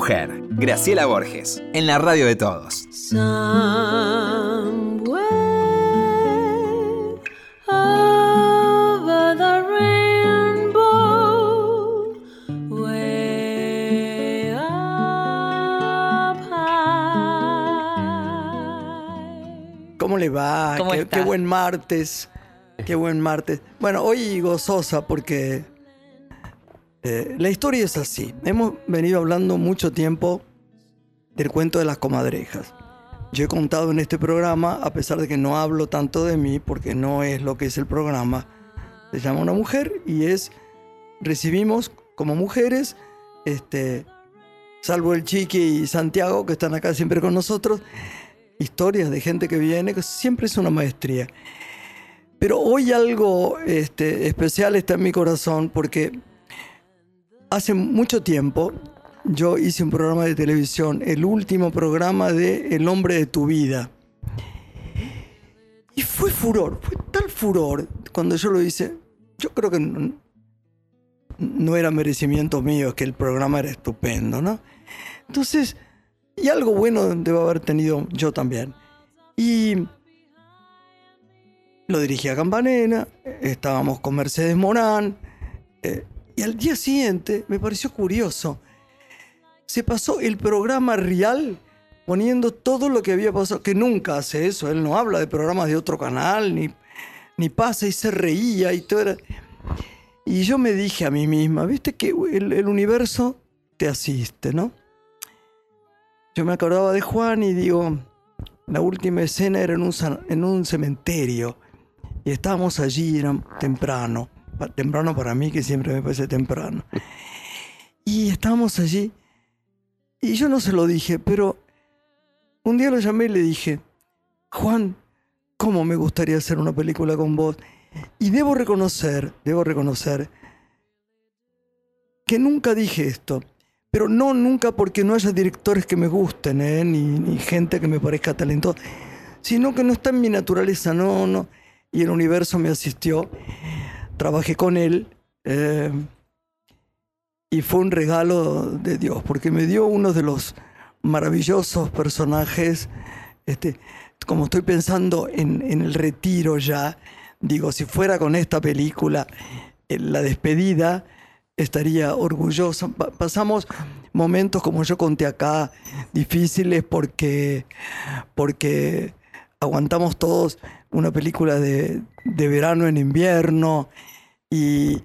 Mujer. Graciela Borges, en la radio de todos. ¿Cómo le va? ¿Cómo qué, está? qué buen martes. Qué buen martes. Bueno, hoy gozosa porque eh, la historia es así. Hemos venido hablando mucho tiempo del cuento de las comadrejas. Yo he contado en este programa, a pesar de que no hablo tanto de mí, porque no es lo que es el programa, se llama Una Mujer y es, recibimos como mujeres, este, salvo el Chiqui y Santiago, que están acá siempre con nosotros, historias de gente que viene, que siempre es una maestría. Pero hoy algo este, especial está en mi corazón porque hace mucho tiempo yo hice un programa de televisión, el último programa de El hombre de tu vida. Y fue furor, fue tal furor cuando yo lo hice. Yo creo que no, era merecimiento mío, es que el programa era estupendo, ¿no? Entonces, y algo bueno debo haber tenido yo también. Y lo dirigía Campanena, estábamos con Mercedes Morán, eh, y al día siguiente me pareció curioso. Se pasó el programa real poniendo todo lo que había pasado, que nunca hace eso, él no habla de programas de otro canal, ni, ni pasa y se reía y todo era... Y yo me dije a mí misma, viste que el, universo te asiste, ¿no? Yo me acordaba de Juan y digo, la última escena era en un, en un cementerio y estábamos allí, era temprano, temprano para mí que siempre me parece temprano. Y estábamos allí y yo no se lo dije, pero un día lo llamé y le dije, Juan, ¿cómo me gustaría hacer una película con vos? Y debo reconocer, debo reconocer que nunca dije esto. Pero no nunca porque no haya directores que me gusten, ¿eh? ni, ni gente que me parezca talentosa, sino que no está en mi naturaleza, no, no. Y el universo me asistió, trabajé con él eh, y fue un regalo de Dios, porque me dio uno de los maravillosos personajes, este, como estoy pensando en, el retiro ya, digo, si fuera con esta película, la despedida, estaría orgulloso. Pa- pasamos momentos, como yo conté acá, difíciles porque, porque aguantamos todos una película de, de verano en invierno y,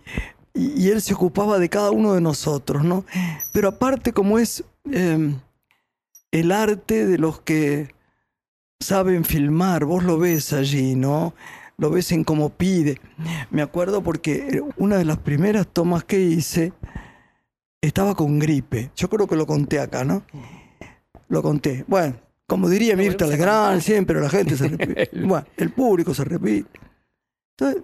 él se ocupaba de cada uno de nosotros, ¿no? Pero aparte, como es eh, el arte de los que saben filmar, vos lo ves allí, ¿no? Lo ves en cómo pide. Me acuerdo porque una de las primeras tomas que hice estaba con gripe. Yo creo que lo conté acá, ¿no? Lo conté. Bueno, como diría Mirta Legrand, siempre la gente se repite. Bueno, el público se repite. Entonces,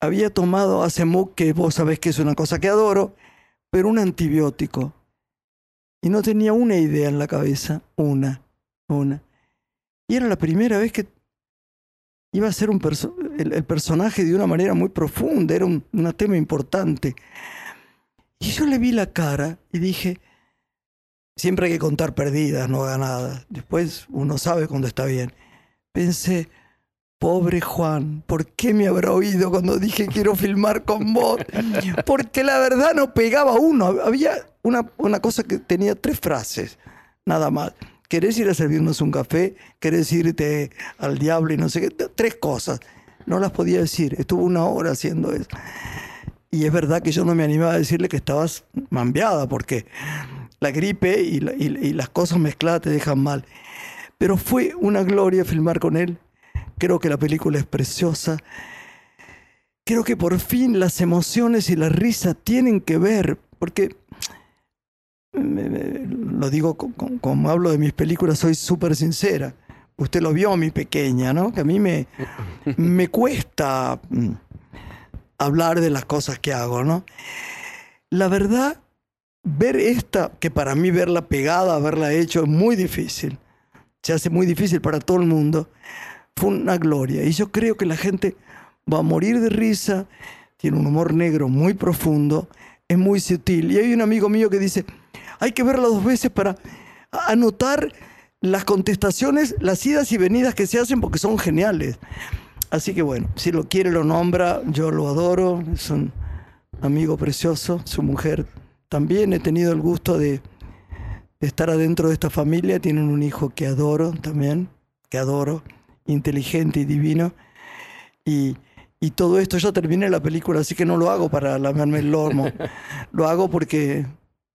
había tomado Acemuk, que vos sabés que es una cosa que adoro, pero un antibiótico. Y no tenía una idea en la cabeza, una, una. Y era la primera vez que iba a ser un el, el personaje de una manera muy profunda, era un, un tema importante. Y yo le vi la cara y dije, siempre hay que contar perdidas, no ganadas. Después uno sabe cuando está bien. Pensé, pobre Juan, ¿por qué me habrá oído cuando dije quiero filmar con vos? Porque la verdad no pegaba uno. Había una, una cosa que tenía tres frases, nada más. ¿Querés ir a servirnos un café? ¿Querés irte al diablo y no sé qué? Tres cosas. No las podía decir. Estuvo una hora haciendo eso. Y es verdad que yo no me animaba a decirle que estabas mambeada, porque la gripe y las cosas mezcladas te dejan mal. Pero fue una gloria filmar con él. Creo que la película es preciosa. Creo que por fin las emociones y la risa tienen que ver, porque me- lo digo co- co- como hablo de mis películas, soy súper sincera. Usted lo vio, mi pequeña, ¿no? Que a mí me, me cuesta mm, hablar de las cosas que hago, ¿no? La verdad, ver esta, que para mí verla pegada, haberla hecho, es muy difícil. Se hace muy difícil para todo el mundo. Fue una gloria. Y yo creo que la gente va a morir de risa, tiene un humor negro muy profundo, es muy sutil. Y hay un amigo mío que dice, hay que verla dos veces para anotar las contestaciones, las idas y venidas que se hacen porque son geniales. Así que bueno, si lo quiere lo nombra, yo lo adoro, es un amigo precioso, su mujer también, he tenido el gusto de, de estar adentro de esta familia, tienen un hijo que adoro también, que adoro, inteligente y divino. Y, y todo esto, ya terminé la película, así que no lo hago para lamerme el lomo, lo hago porque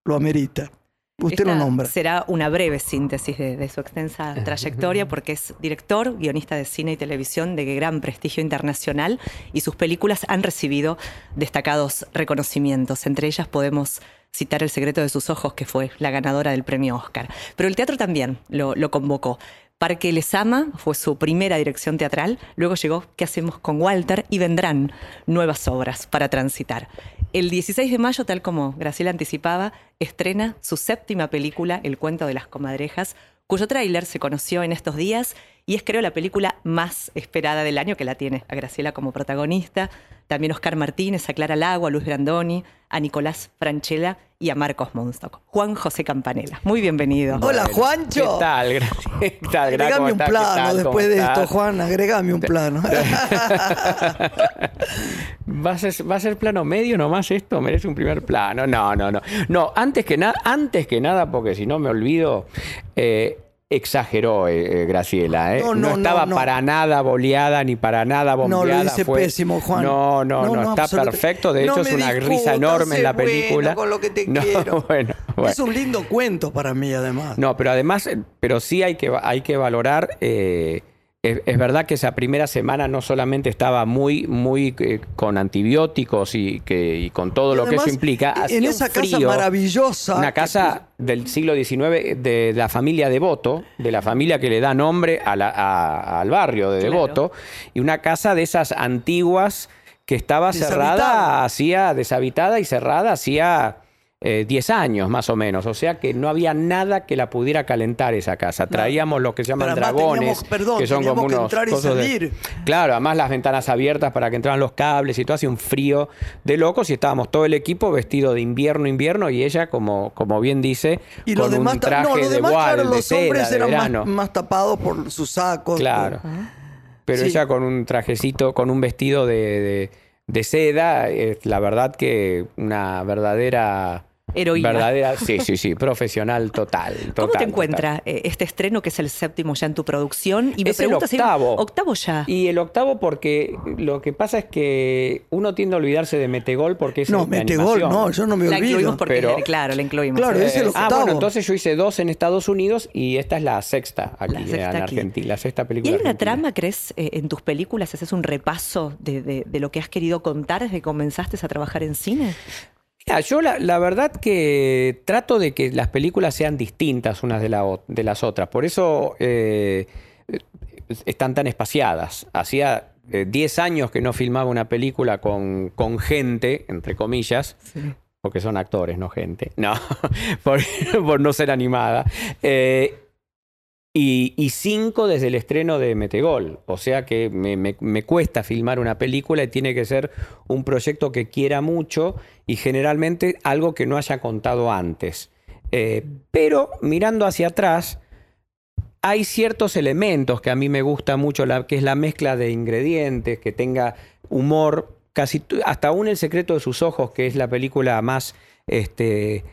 lo amerita. Usted lo nombra. Será una breve síntesis de, de su extensa trayectoria, porque es director, guionista de cine y televisión de gran prestigio internacional y sus películas han recibido destacados reconocimientos. Entre ellas podemos citar El secreto de sus ojos, que fue la ganadora del premio Oscar. Pero el teatro también lo, lo convocó. Parque Les Ama fue su primera dirección teatral, luego llegó ¿Qué hacemos con Walter? y vendrán nuevas obras para transitar. El 16 de mayo, tal como Graciela anticipaba, estrena su séptima película, El cuento de las comadrejas, cuyo tráiler se conoció en estos días y es creo la película más esperada del año que la tiene a Graciela como protagonista, también Oscar Martínez, a Clara Lago, a Luis Brandoni, a Nicolás Franchella y a Marcos Monstock. Juan José Campanella, muy bienvenido. Hola, Juancho. ¿Qué tal? ¿Qué tal? Agregame ¿Cómo un plano después de esto? Juan. Agregame un plano. ¿Va a, ser, ¿Va a ser plano medio nomás esto? ¿Merece un primer plano? No, no, no. No, antes que, nada antes que nada, porque si no me olvido, eh, exageró eh, eh, Graciela. ¿eh? No, no, no, estaba no. para nada boleada ni para nada No, lo bombeada. hice fue- pésimo, Juan. No, no, No, está perfecto. De hecho, es una discutas, risa enorme en la bueno película. con lo que te quiero. bueno, bueno. Es un lindo cuento para mí, además. No, pero además, eh, pero sí hay que, hay que valorar. eh, es, es verdad que esa primera semana no solamente estaba muy, muy eh, con antibióticos y, que, y con todo Y lo que eso implica. En esa casa maravillosa. Una que- casa del siglo XIX de la familia Devoto, de la familia que le da nombre a la- a- al barrio de Claro. Devoto, y una casa de esas antiguas que estaba cerrada, hacía deshabitada y cerrada hacía eh, 10 años más o menos. O sea que no había nada que la pudiera calentar esa casa. Traíamos lo que se llaman dragones, teníamos- perdón, que son como que unos entrar y de- salir. Claro, además las ventanas abiertas para que entraran los cables y todo, hacía un frío de locos y estábamos todo el equipo vestido de invierno, invierno y ella, como, como bien dice, Y con los demás, un traje no, los de demás, claro, de los seda, hombres de eran verano. más, más tapados por sus sacos. Claro. por- Pero Sí. ella con un trajecito, con un vestido de, de- de seda, es la verdad que una verdadera... Heroína. Verdadera, sí, sí, sí, profesional total. ¿Cómo te encuentra eh, este estreno que es el séptimo ya en tu producción? Y me Es el pregunto si- octavo. octavo ya. Y el octavo porque lo que pasa es que uno tiende a olvidarse de Metegol porque es No, Metegol, animación. no, yo no me la incluimos olvido. porque, pero- claro, la incluimos. Claro, es el ah, octavo. bueno, entonces yo hice dos en Estados Unidos y esta es la sexta aquí La sexta en aquí. Argentina, la sexta ¿Y película. hay una argentina. trama, crees, eh, en tus películas? ¿Haces un repaso de, de- de lo que has querido contar desde que comenzaste a trabajar en cine? Mira, yo la, la verdad que trato de que las películas sean distintas unas de, la o- de las otras. Por eso eh, están tan espaciadas. Hacía eh, 10 años que no filmaba una película con, con gente, entre comillas, porque son actores, no gente. No, por, por no ser animada. Eh, y, cinco desde el estreno de Metegol. O sea que me, cuesta filmar una película y tiene que ser un proyecto que quiera mucho y generalmente algo que no haya contado antes. Eh, pero mirando hacia atrás, hay ciertos elementos que a mí me gusta mucho, la, que es la mezcla de ingredientes, que tenga humor, casi hasta aún El secreto de sus ojos, que es la película más este,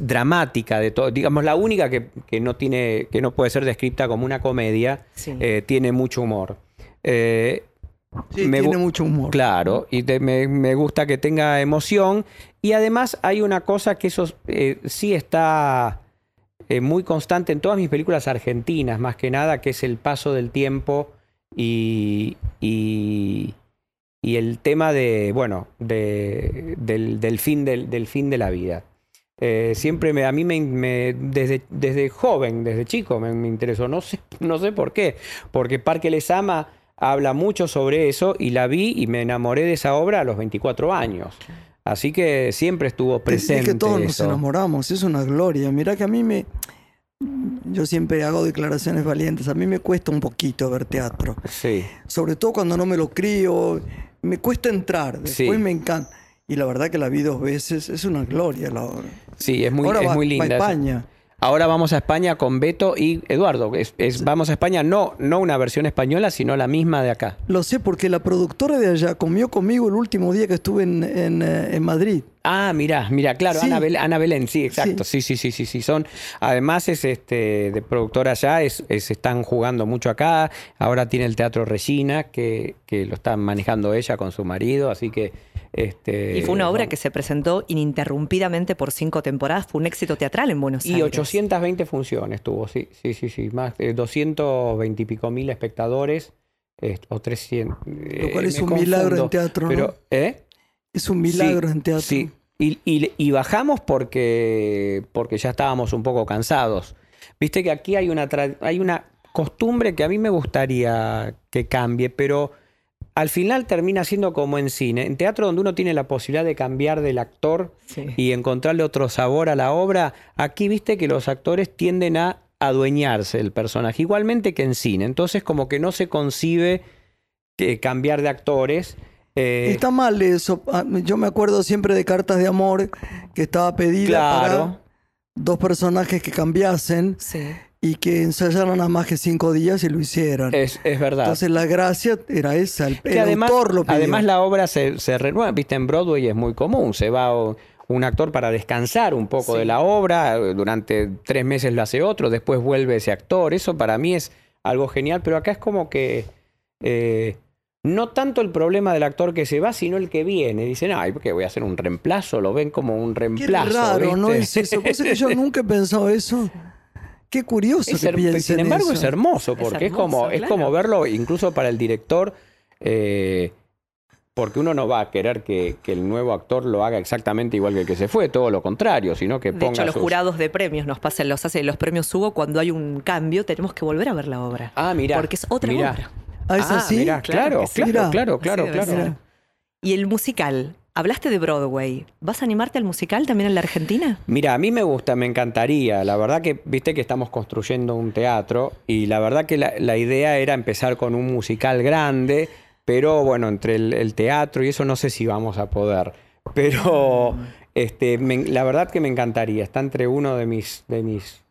dramática de todo, digamos la única que, que no tiene, que no puede ser descrita como una comedia, Sí. eh, tiene mucho humor. Eh, Sí, me tiene mucho humor. Claro, y te- me, me gusta que tenga emoción. Y además hay una cosa que eso eh, sí está eh, muy constante en todas mis películas argentinas, más que nada, que es el paso del tiempo y, y, y el tema de, bueno, de- del, del fin del, del fin de la vida. Eh, siempre me, a mí me, me- desde, desde joven, desde chico me, me interesó, no sé, no sé por qué, porque Parque Les Ama habla mucho sobre eso y la vi y me enamoré de esa obra a los 24 años. Así que siempre estuvo Es- presente. Es que todos nos enamoramos, es una gloria. Mira que a mí me. Yo siempre hago declaraciones valientes. A mí me cuesta un poquito ver teatro. Sí. Sobre todo cuando no me lo crío. Me cuesta entrar. Después Sí. me encanta. Y la verdad que la vi dos veces, es una gloria la obra. Sí, es muy, Ahora es va- muy linda. España. Ahora vamos a España con Beto y Eduardo. Es, es- vamos a España, no, no una versión española, sino la misma de acá. Lo sé porque la productora de allá comió conmigo el último día que estuve en, en, eh, en Madrid. Ah, mira, mira, claro, Sí. Ana, Belén, Ana Belén, sí, exacto, sí, sí, sí, sí, sí, son, además es este de productora allá, es, es- están jugando mucho acá, ahora tiene el Teatro Regina, que, que lo está manejando ella con su marido, así que este Y fue una obra que se presentó ininterrumpidamente por cinco temporadas. Fue un éxito teatral en Buenos y Aires. 820 funciones tuvo, sí, sí, sí, sí, más de 220 y pico mil espectadores, eh, o 300. Lo cual eh, es me un milagro en teatro, ¿no? Pero, ¿eh? Es un milagro Sí, en teatro. Sí, y, y- y bajamos porque, porque ya estábamos un poco cansados. Viste que aquí hay una, hay una costumbre que a mí me gustaría que cambie, pero al final termina siendo como en cine. En teatro donde uno tiene la posibilidad de cambiar del actor Sí. y encontrarle otro sabor a la obra, aquí viste que los actores tienden a adueñarse del personaje, igualmente que en cine. Entonces como que no se concibe que cambiar de actores. eh, Está mal eso. Ah, Yo me acuerdo siempre de Cartas de Amor que estaba pedida Claro. para dos personajes que cambiasen Sí. Y que ensayaran nada más que cinco días y lo hicieran. es, es verdad. Entonces la gracia era esa. El, Que el además, autor lo pidió. además la obra se, se renueva, viste, en Broadway es muy común, se va o- un actor para descansar un poco Sí. de la obra, durante tres meses lo hace otro, después vuelve ese actor, eso para mí es algo genial, pero acá es como que eh, no tanto el problema del actor que se va, sino el que viene, dicen, ay, ¿por qué voy a hacer un reemplazo? Lo ven como un Qué reemplazo. raro, ¿no ¿viste? es eso? Pues es que yo nunca he pensado eso. Qué curioso Es que piensen sin embargo, eso. es hermoso, porque es, hermoso, como, es como verlo, incluso para el director, eh, porque uno no va a querer que, que el nuevo actor lo haga exactamente igual que el que se fue, todo lo contrario, sino que De ponga hecho, los sus- jurados de premios nos pasan, los hace los premios Hugo, cuando hay un cambio, tenemos que volver a ver la obra. Ah, mira. Porque es otra mirá. obra. Ah, ¿es Ah, así? mirá, Claro sí. claro, claro, claro, claro. Y el musical. Hablaste de Broadway. ¿Vas a animarte al musical también en la Argentina? Mira, a mí me gusta, me encantaría. La verdad que, viste que estamos construyendo un teatro y la verdad que la, la idea era empezar con un musical grande, pero bueno, entre el, el teatro y eso no sé si vamos a poder. Pero este, me- la verdad que me encantaría. Está entre uno de mis, de mis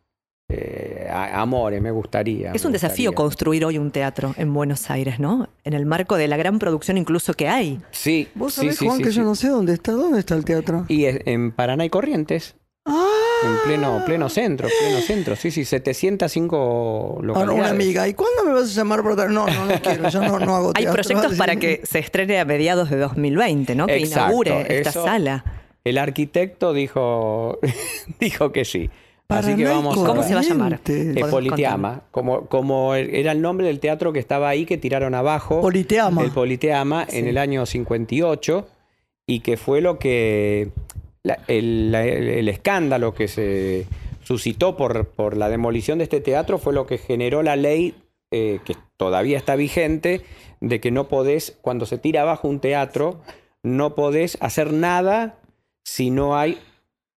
eh, amores, me gustaría. Es me un desafío construir hoy un teatro en Buenos Aires, ¿no? En el marco de la gran producción incluso que hay. Sí, Vos sí, sabés, sí, Juan, sí, que sí. yo no sé dónde está. ¿Dónde está el teatro? Y es- en Paraná y Corrientes. ¡Ah! En pleno, pleno centro, pleno centro. Sí, sí, 705 Ahora, localidades. una amiga. ¿Y cuándo me vas a llamar para No, no, no quiero. Yo no, no hago Hay teatro. proyectos para que se estrene a mediados de 2020, ¿no? Que Exacto, inaugure esta eso- sala. El arquitecto dijo, dijo que sí. Así que vamos a ¿Cómo se va a llamar? Eh, Politeama, como, como era el nombre del teatro que estaba ahí que tiraron abajo. Politeama. El Politeama en el año 58 y que fue lo que la- el, la- el- el escándalo que se suscitó por, por la demolición de este teatro fue lo que generó la ley eh, que todavía está vigente de que no podés, cuando se tira abajo un teatro, no podés hacer nada si no hay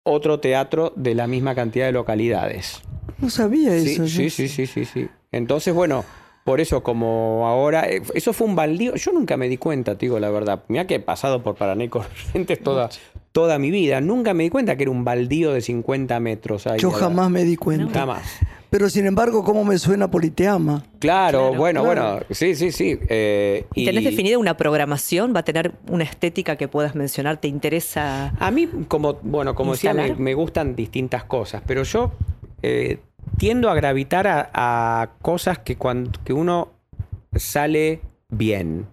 otro teatro de la misma cantidad de localidades. No sabía Sí, eso. sí, yo. sí, sí, sí, sí. Entonces, bueno, por eso como ahora, eh, eso fue un baldío, yo nunca me di cuenta, te digo la verdad. Mira que he pasado por Paraná y Corrientes toda, toda mi vida, nunca me di cuenta que era un baldío de 50 metros. ahí, Yo ¿verdad? jamás me di cuenta. Jamás. Pero sin embargo, ¿cómo me suena Politeama? Claro, Claro, bueno, claro. bueno, sí, sí, sí. eh, ¿Y tenés definida una programación? ¿Va a tener una estética que puedas mencionar? ¿Te interesa? A mí, como, bueno, como decía, me gustan distintas cosas, pero yo eh, tiendo a gravitar a, a cosas que, cuando, que uno sale bien,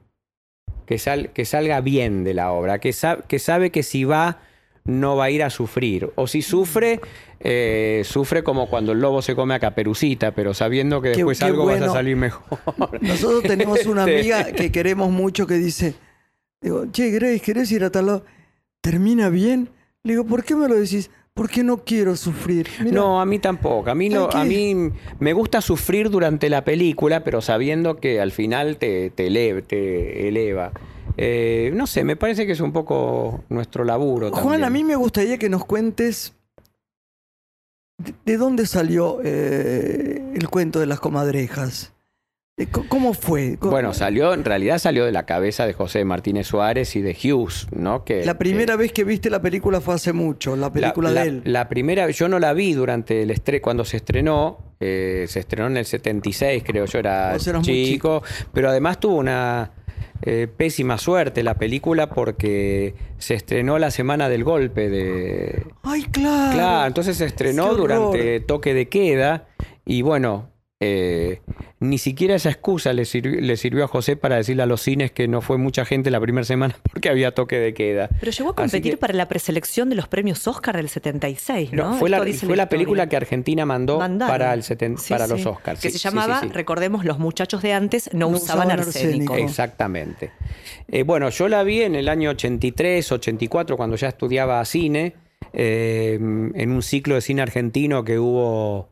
que, sal- que salga bien de la obra, que, sa- que sabe que si va no va a ir a sufrir, o si sufre, eh, sufre como cuando el lobo se come a caperucita, pero sabiendo que después qué algo vas a salir mejor. Nosotros tenemos una Este. amiga que queremos mucho que dice, digo, che, Grace, ¿querés ir a tal lado? ¿Termina bien? Le digo, ¿por qué me lo decís? Porque no quiero sufrir. Mira, No, a mí tampoco. A mí, no, a mí me gusta sufrir durante la película, pero sabiendo que al final te, te, eleva, te eleva. Eh, no sé, me parece que es un poco nuestro laburo. Juan, también. a mí me gustaría que nos cuentes de, de dónde salió eh, el cuento de las comadrejas. Eh, ¿Cómo fue? Bueno, salió, en realidad salió de la cabeza de José Martínez Suárez y de Hughes, ¿no? Que, la primera que- vez que viste la película fue hace mucho, la la- película la, de él. La primera, yo no la vi durante el estre cuando se estrenó, eh, se estrenó en el 76, creo yo era chico, pero además tuvo una eh, pésima suerte la película porque se estrenó la semana del golpe de, Ay, claro. Claro, entonces se estrenó durante toque de queda y bueno, eh, ni siquiera esa excusa le sirvió, le sirvió a José para decirle a los cines que no fue mucha gente la primera semana porque había toque de queda. Pero llegó a competir que- para la preselección de los premios Oscar del 76, ¿no? No, fue la, fue película que Argentina mandó para, el seten- Sí, para sí. los Oscars. Que sí, se llamaba, sí, sí. recordemos, los muchachos de antes no, No usaban usaban arsénico. arsénico. Exactamente. Eh, bueno, yo la vi en el año 83, 84, cuando ya estudiaba cine, eh, en un ciclo de cine argentino que hubo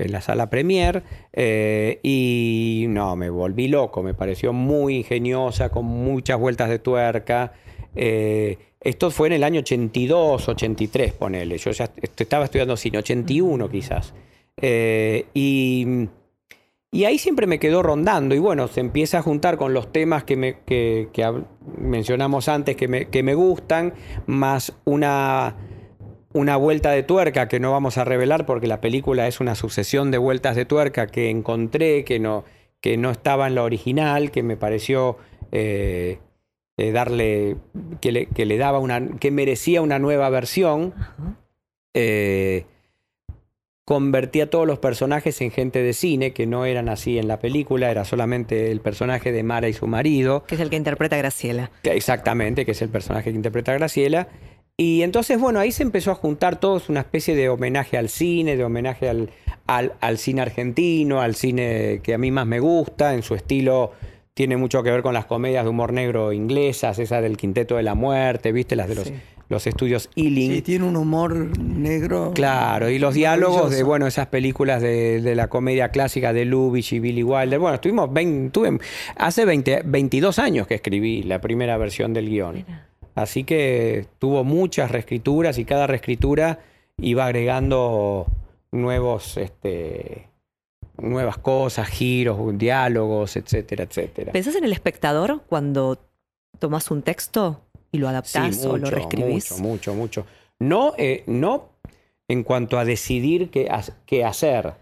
en la sala Premier, eh, y no, me volví loco, me pareció muy ingeniosa, con muchas vueltas de tuerca. Eh, esto fue en el año 82, 83, ponele. Yo ya est- estaba estudiando cine, 81 quizás. Eh, y, y ahí siempre me quedó rondando. Y bueno, se empieza a juntar con los temas que, me, que, mencionamos antes que me, que me gustan, más una, una vuelta de tuerca que no vamos a revelar porque la película es una sucesión de vueltas de tuerca que encontré, que no, que no estaba en la original, que me pareció eh, eh, darle, que le, que le daba una, que merecía una nueva versión. Eh, convertía a todos los personajes en gente de cine, que no eran así en la película, era solamente el personaje de Mara y su marido, Que es el que interpreta a Graciela. que- exactamente, que es el personaje que interpreta a Graciela. Y entonces, bueno, ahí se empezó a juntar todo, es una especie de homenaje al cine, de homenaje al, al, al cine argentino, al cine que a mí más me gusta, en su estilo tiene mucho que ver con las comedias de humor negro inglesas, esa del Quinteto de la Muerte, viste, las de los, Sí. los estudios Ealing. Sí, tiene un humor negro. Claro, y los diálogos de bueno, esas películas de, de la comedia clásica de Lubitsch y Billy Wilder. Bueno, estuvimos 20 tuve- hace 20, 22 años que escribí la primera versión del guion. Así que tuvo muchas reescrituras y cada reescritura iba agregando nuevos, este, nuevas cosas, giros, diálogos, etcétera, etcétera. ¿Pensás en el espectador cuando tomás un texto y lo adaptás Sí, o lo reescribís? Mucho, mucho, mucho. No, eh, no en cuanto a decidir qué hacer.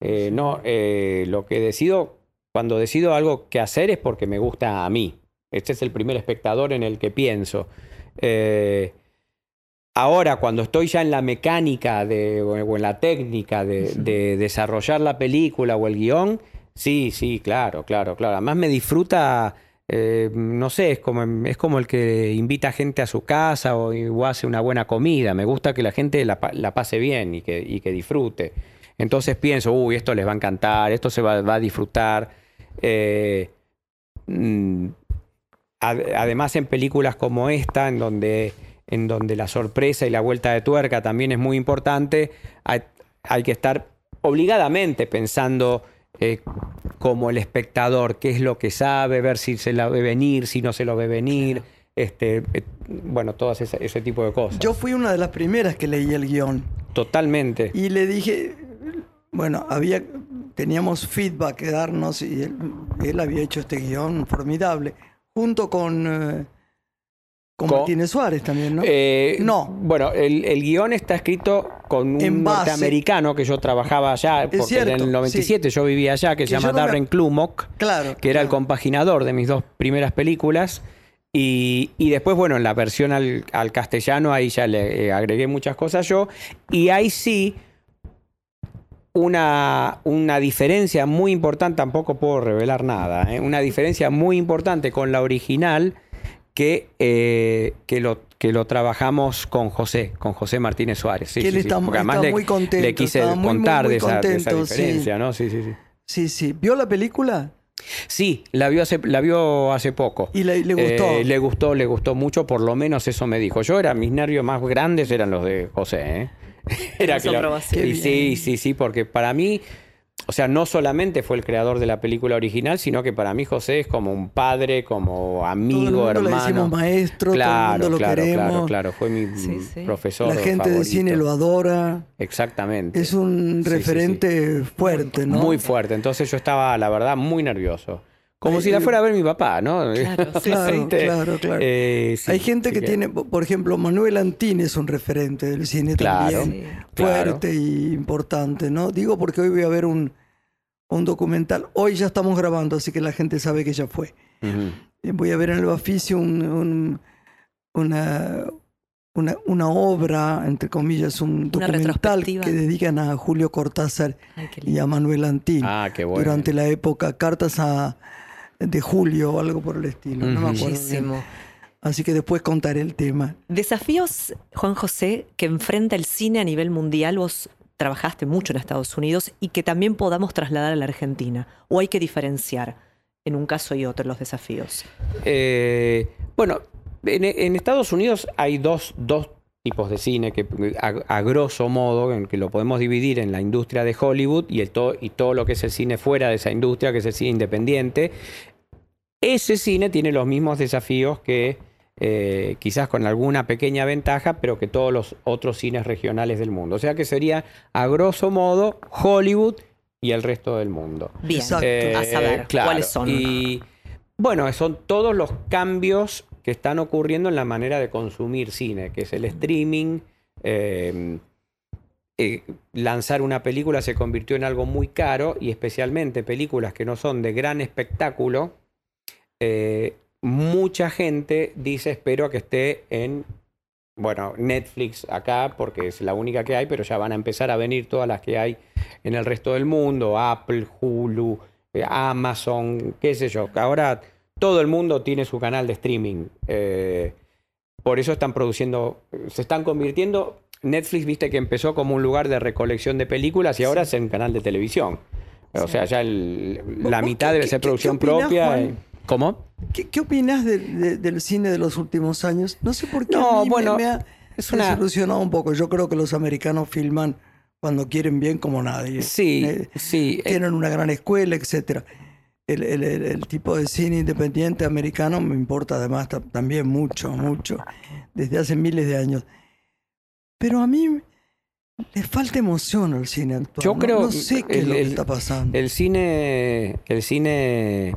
Eh, no, eh, lo que decido, cuando decido algo que hacer es porque me gusta a mí. Este es el primer espectador en el que pienso. Eh, ahora, cuando estoy ya en la mecánica de, o en la técnica de, de desarrollar la película o el guion, sí, sí, claro, claro, claro. Además me disfruta, eh, no sé, es como, es como el que invita gente a su casa o, o hace una buena comida. Me gusta que la gente la, pa- la pase bien y que, y que disfrute. Entonces pienso, uy, esto les va a encantar, esto se va, va a disfrutar. Eh, mm, además en películas como esta, en donde, en donde la sorpresa y la vuelta de tuerca también es muy importante, hay, hay que estar obligadamente pensando eh, como el espectador, qué es lo que sabe, ver si se la ve venir, si no se lo ve venir, este, eh, bueno, todo ese, ese tipo de cosas. Yo fui una de las primeras que leí el guion. Totalmente. Y le dije, bueno, había, teníamos feedback que darnos y él, él había hecho este guion formidable, junto con, eh, con, Con- Martínez Suárez también, ¿no? Eh, No. Bueno, el, el guion está escrito con un En norteamericano que yo trabajaba allá, porque cierto, en el 97 yo vivía allá, que, Que se llama no me- Darren Klumok, claro. que era el compaginador de mis dos primeras películas. Y, y después, bueno, en la versión al, al castellano, ahí ya le eh, agregué muchas cosas yo. Y ahí sí, una, una diferencia muy importante, tampoco puedo revelar nada, ¿eh? una diferencia muy importante con la original que, eh, que, lo, que lo trabajamos con José, con José Martínez Suárez. Sí, Que él sí, sí, está- porque además está le, muy contento, le quise muy, contar muy de, esa, de esa contento, sí. diferencia, ¿no? Sí, sí, sí. Sí, sí. ¿Vio la película? Sí, la vio hace, la vio hace poco. Y le, le gustó. Eh, le gustó, le gustó mucho, por lo menos eso me dijo. Yo era, mis nervios más grandes eran los de José, ¿eh? Era que lo- y sí, sí, sí, porque para mí, o sea, no solamente fue el creador de la película original, sino que para mí José es como un padre, como amigo, todo el mundo hermano. Le decimos maestro, claro, todo el mundo lo claro, queremos. claro, claro, fue mi Sí, sí. profesor. La gente de favorito. cine lo adora. Exactamente. Es un Sí, sí, sí. referente fuerte, ¿no? Muy fuerte. Entonces yo estaba, la verdad, muy nervioso. Como si la fuera a ver mi papá, ¿no? Claro, sí, Claro, ¿Viste? claro, claro. Eh, sí, Hay gente que, tiene, por ejemplo, Manuel Antín es un referente del cine Claro, también. Sí. claro. Fuerte y importante, ¿no? Digo porque hoy voy a ver un, un documental. Hoy ya estamos grabando, así que la gente sabe que ya fue. Eh, Voy a ver en el Baficio un- un- una, una, una obra, entre comillas, un documental que dedican a Julio Cortázar Ay, y a Manuel Antín Ah, qué bueno. durante la época Cartas a, de Julio o algo por el estilo. No me acuerdo. bien. Así que después contaré el tema. Desafíos, Juan José, que enfrenta el cine a nivel mundial. Vos trabajaste mucho en Estados Unidos y que también podamos trasladar a la Argentina. ¿O hay que diferenciar en un caso y otro los desafíos? Eh, bueno, en, en Estados Unidos hay dos, dos tipos de cine que a, a grosso modo, en que lo podemos dividir en la industria de Hollywood y, el to- y todo lo que es el cine fuera de esa industria, que es el cine independiente. Ese cine tiene los mismos desafíos que eh, quizás con alguna pequeña ventaja, pero que todos los otros cines regionales del mundo. O sea que sería a grosso modo Hollywood y el resto del mundo. Bien. Eh, a saber, claro, ¿cuáles son? Y bueno, son todos los cambios que están ocurriendo en la manera de consumir cine, que es el streaming. eh, eh, lanzar una película se convirtió en algo muy caro y especialmente películas que no son de gran espectáculo. eh, mucha gente dice espero que esté en bueno, Netflix acá porque es la única que hay, pero ya van a empezar a venir todas las que hay en el resto del mundo, Apple, Hulu, eh, Amazon, qué sé yo. Ahora todo el mundo tiene su canal de streaming. eh, por eso están produciendo, se están convirtiendo. Netflix, viste que empezó como un lugar de recolección de películas y ahora es un canal de televisión. O sea, ya el- la ¿Vos mitad qué- debe ser qué- producción qué propia. Juan? ¿Cómo? ¿Qué, qué opinas de- de- del cine de los últimos años? No sé por qué No, a mí me- bueno, me, ha es una- desilusionado un poco. Yo creo que los americanos filman cuando quieren bien como nadie. Sí, Eh, sí. eh, tienen una gran escuela, etcétera. El, el- tipo de cine independiente americano me importa además ta- también mucho, mucho, desde hace miles de años. Pero a mí le falta emoción al cine actual. Yo No- creo no, sé qué es lo que está pasando. El cine, el cine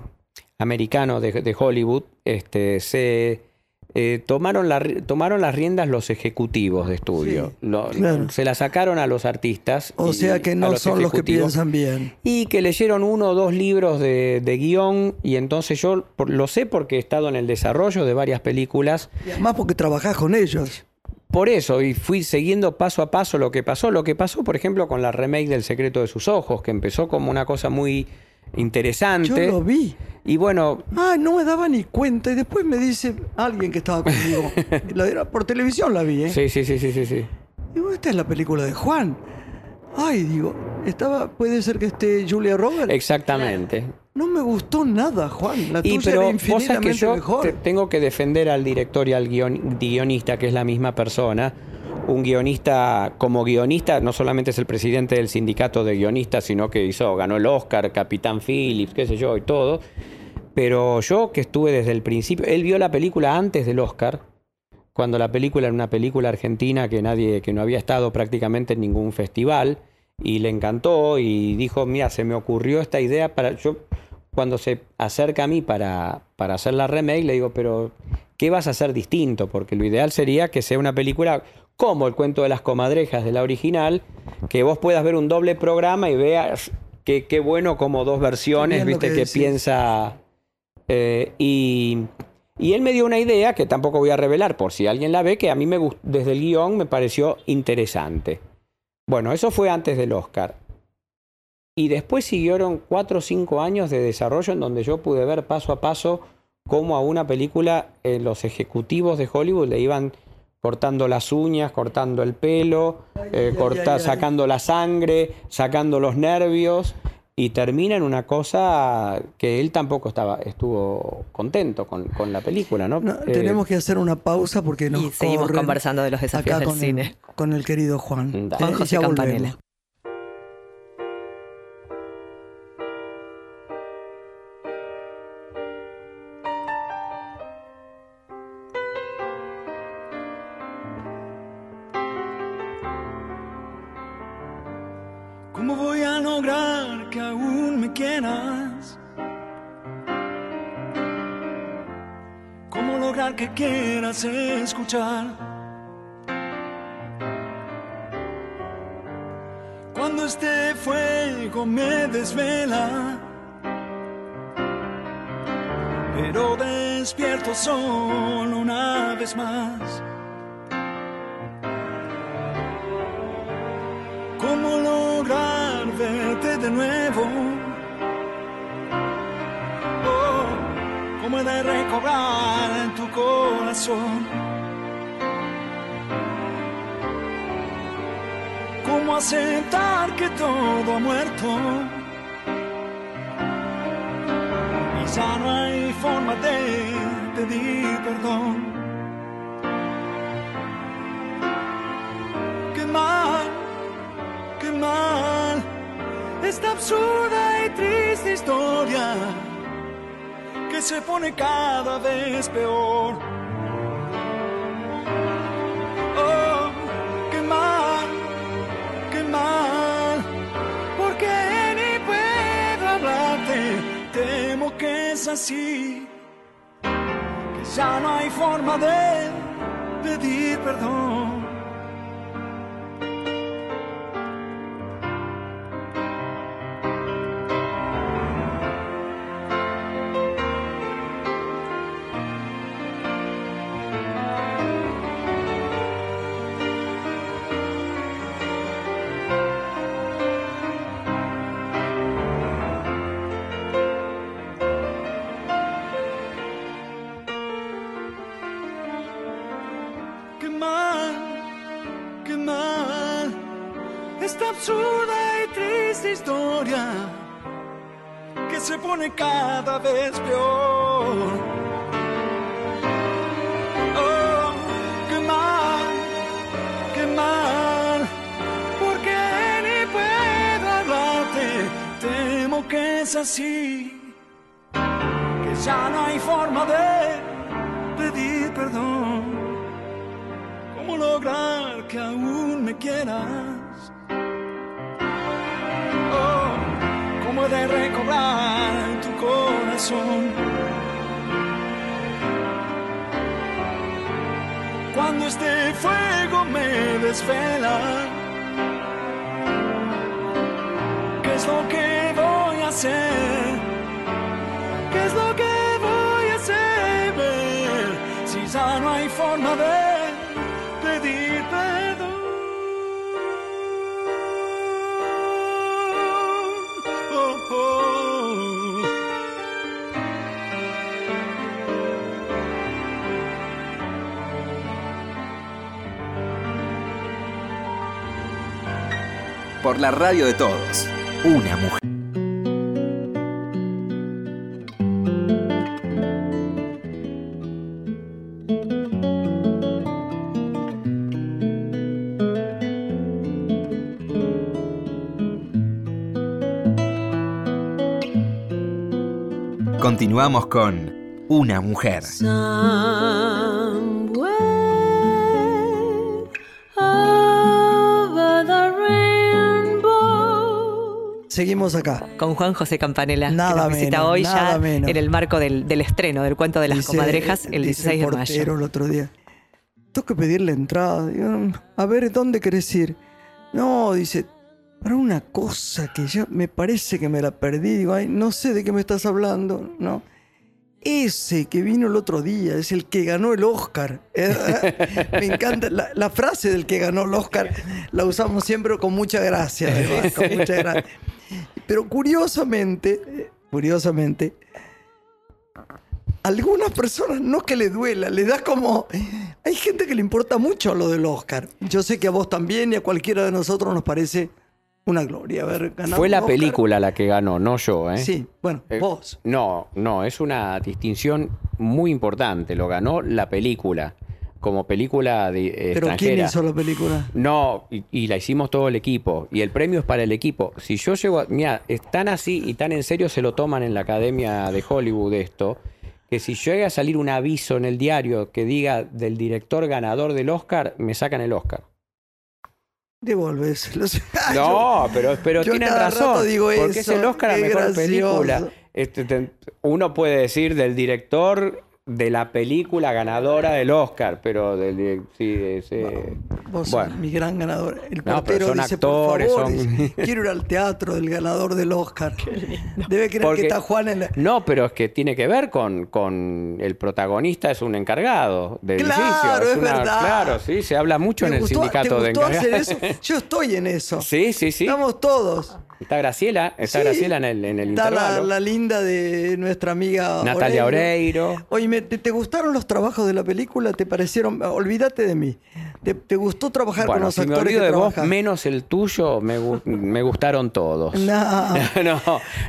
americano de, de Hollywood, este, se eh, tomaron, la, tomaron las riendas los ejecutivos de estudio. Sí, Lo- claro. Se la sacaron a los artistas. o y sea que no son los que piensan bien. Y que leyeron uno o dos libros de, de guion y entonces yo por- lo sé porque he estado en el desarrollo de varias películas. Y además porque trabajás con ellos. Por eso, y fui siguiendo paso a paso lo que pasó. Lo que pasó, por ejemplo, con la remake del Secreto de sus Ojos, que empezó como una cosa muy Yo interesante. lo vi. Y bueno, Ah, no me daba ni cuenta. Y después me dice alguien que estaba conmigo. La- era- por televisión la vi, ¿eh? sí, sí, sí, sí, sí, sí. Digo, esta es la película de Juan. Ay, digo, estaba, puede ser que esté Julia Roberts. Exactamente. No me gustó nada, Juan. La Y tuya pero era que yo mejor. te- tengo que defender al director y al guion- guionista, que es la misma persona. Un guionista, como guionista, no solamente es el presidente del sindicato de guionistas, sino que hizo, ganó el Oscar, Capitán Phillips, qué sé yo, y todo. Pero yo que estuve desde el principio, él vio la película antes del Oscar, cuando la película era una película argentina que nadie, que no había estado prácticamente en ningún festival, y le encantó y dijo, mira, se me ocurrió esta idea para. Yo, cuando se acerca a mí para, para hacer la remake, le digo, pero ¿qué vas a hacer distinto? Porque lo ideal sería que sea una película como el cuento de las comadrejas de la original, que vos puedas ver un doble programa y veas qué, qué bueno como dos versiones, viste, que que, piensa. eh, y, y él me dio una idea que tampoco voy a revelar por si alguien la ve, que a mí me desde el guion me pareció interesante. Bueno, eso fue antes del Oscar. Y después siguieron cuatro o cinco años de desarrollo en donde yo pude ver paso a paso cómo a una película eh, los ejecutivos de Hollywood le iban cortando las uñas, cortando el pelo, eh, ay, corta- ay, sacando la sangre, sacando los nervios y termina en una cosa que él tampoco estaba, estuvo contento con, con la película, ¿no? No, Eh, tenemos que hacer una pausa porque nos Y seguimos conversando de los desafíos acá del con cine. El, con el querido Juan. Juan Eh, José Campanella. Escuchar? Cuando este fuego me desvela, pero despierto solo una vez más. ¿Cómo lograr verte de nuevo? ¿Cómo he de recobrar en tu corazón? ¿Cómo aceptar que todo ha muerto? Y ya no hay forma de pedir perdón. Qué mal, qué mal, esta absurda y triste historia que se pone cada vez peor. Oh, qué mal, qué mal, porque ni puedo hablarte, temo que es así, que ya no hay forma de pedir perdón. Triste historia que se pone cada vez peor. Oh, qué mal, qué mal, porque ni puedo hablarte, temo que es así, que ya no hay forma de pedir perdón. ¿Cómo lograr que aún me quieras? ¿Cómo he de recobrar tu corazón? Cuando este fuego me desvela, ¿qué es lo que voy a hacer? ¿Qué es lo que voy a hacer? Si ya no hay forma de Por la radio de todos. Una mujer. Continuamos con Una mujer. Seguimos acá. Con Juan José Campanella, Nada que nos visita menos, hoy nada ya menos. en el marco del, del estreno del cuento de las Dice- comadrejas el dice 16 de mayo. el otro día. Tengo que pedirle entrada. Digo, "Mm, a ver, ¿dónde querés ir? No, dice, para una cosa que ya me parece que me la perdí. Digo, ay, no sé de qué me estás hablando. No. Ese que vino el otro día es el que ganó el Oscar. Eh, me encanta la, la frase del que ganó el Oscar. La usamos siempre con mucha gracia, además, con mucha gracia. Pero curiosamente, curiosamente, algunas personas no que le duela, le da como... Hay gente que le importa mucho lo del Oscar. Yo sé que a vos también y a cualquiera de nosotros nos parece una gloria haber ganado. Fue la película la que ganó, no yo, ¿eh? Sí, bueno, Eh, vos. No, no, es una distinción muy importante. Lo ganó la película, como película de, eh, Pero extranjera. ¿quién hizo la película? No, y, y la hicimos todo el equipo. Y el premio es para el equipo. Si yo llego a. Mira, es tan así y tan en serio se lo toman en la Academia de Hollywood esto, que si llega a salir un aviso en el diario que diga del director ganador del Oscar, me sacan el Oscar. Devolvéselos. No, pero, pero yo tienen razón. digo porque es el Oscar a mejor gracioso. película. Este, te- uno puede decir del director de la película ganadora del Oscar, pero del sí, ese- Vos bueno. sos mi gran ganador. El No, pero portero son dice, actores, por favor, son- dice, quiero ir al teatro del ganador del Oscar. Debe creer Porque- que está Juan en la... No, pero es que tiene que ver con, con el protagonista, es un encargado de Claro, edificio. es verdad. Claro, sí, se habla mucho en ¿Te el sindicato ¿te de hacer encargados. eso? Yo estoy en eso. Sí, sí, sí. Estamos todos. Está Graciela, está Sí. Graciela en el, en el Está la, linda de nuestra amiga Natalia Oreiro. Oye, ¿me- te, te gustaron los trabajos de la película? ¿Te parecieron? Olvídate de mí. ¿Te, te gustó trabajar con los si me actores olvido que de vos, trabajas? menos el tuyo, me, me gustaron todos. No. no,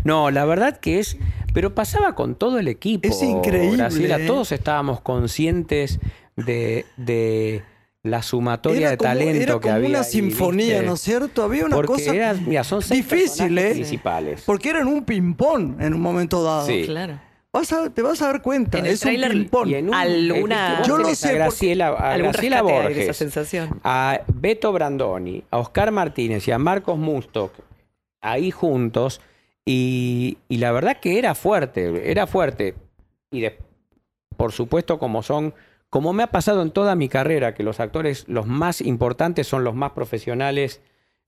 no, la verdad que es. Pero pasaba con todo el equipo. Es increíble, Graciela, ¿eh? todos estábamos conscientes de, de la sumatoria Era de como, talento era que había. una sinfonía, ¿viste? ¿no es cierto? Había una Porque cosa era- mira, son seis difícil, ¿eh? principales. Porque eran un ping-pong en un momento dado. Sí. Claro. Vas a- te vas a dar cuenta. En el es un ping-pong. Alguna- Yo no sé a Graciela, a Graciela de esa Borges, sensación. a Beto Brandoni, a Oscar Martínez y a Marcos Mustok ahí juntos y, y la verdad que era fuerte, era fuerte. Y de- por supuesto como son, como me ha pasado en toda mi carrera, que los actores los más importantes son los más profesionales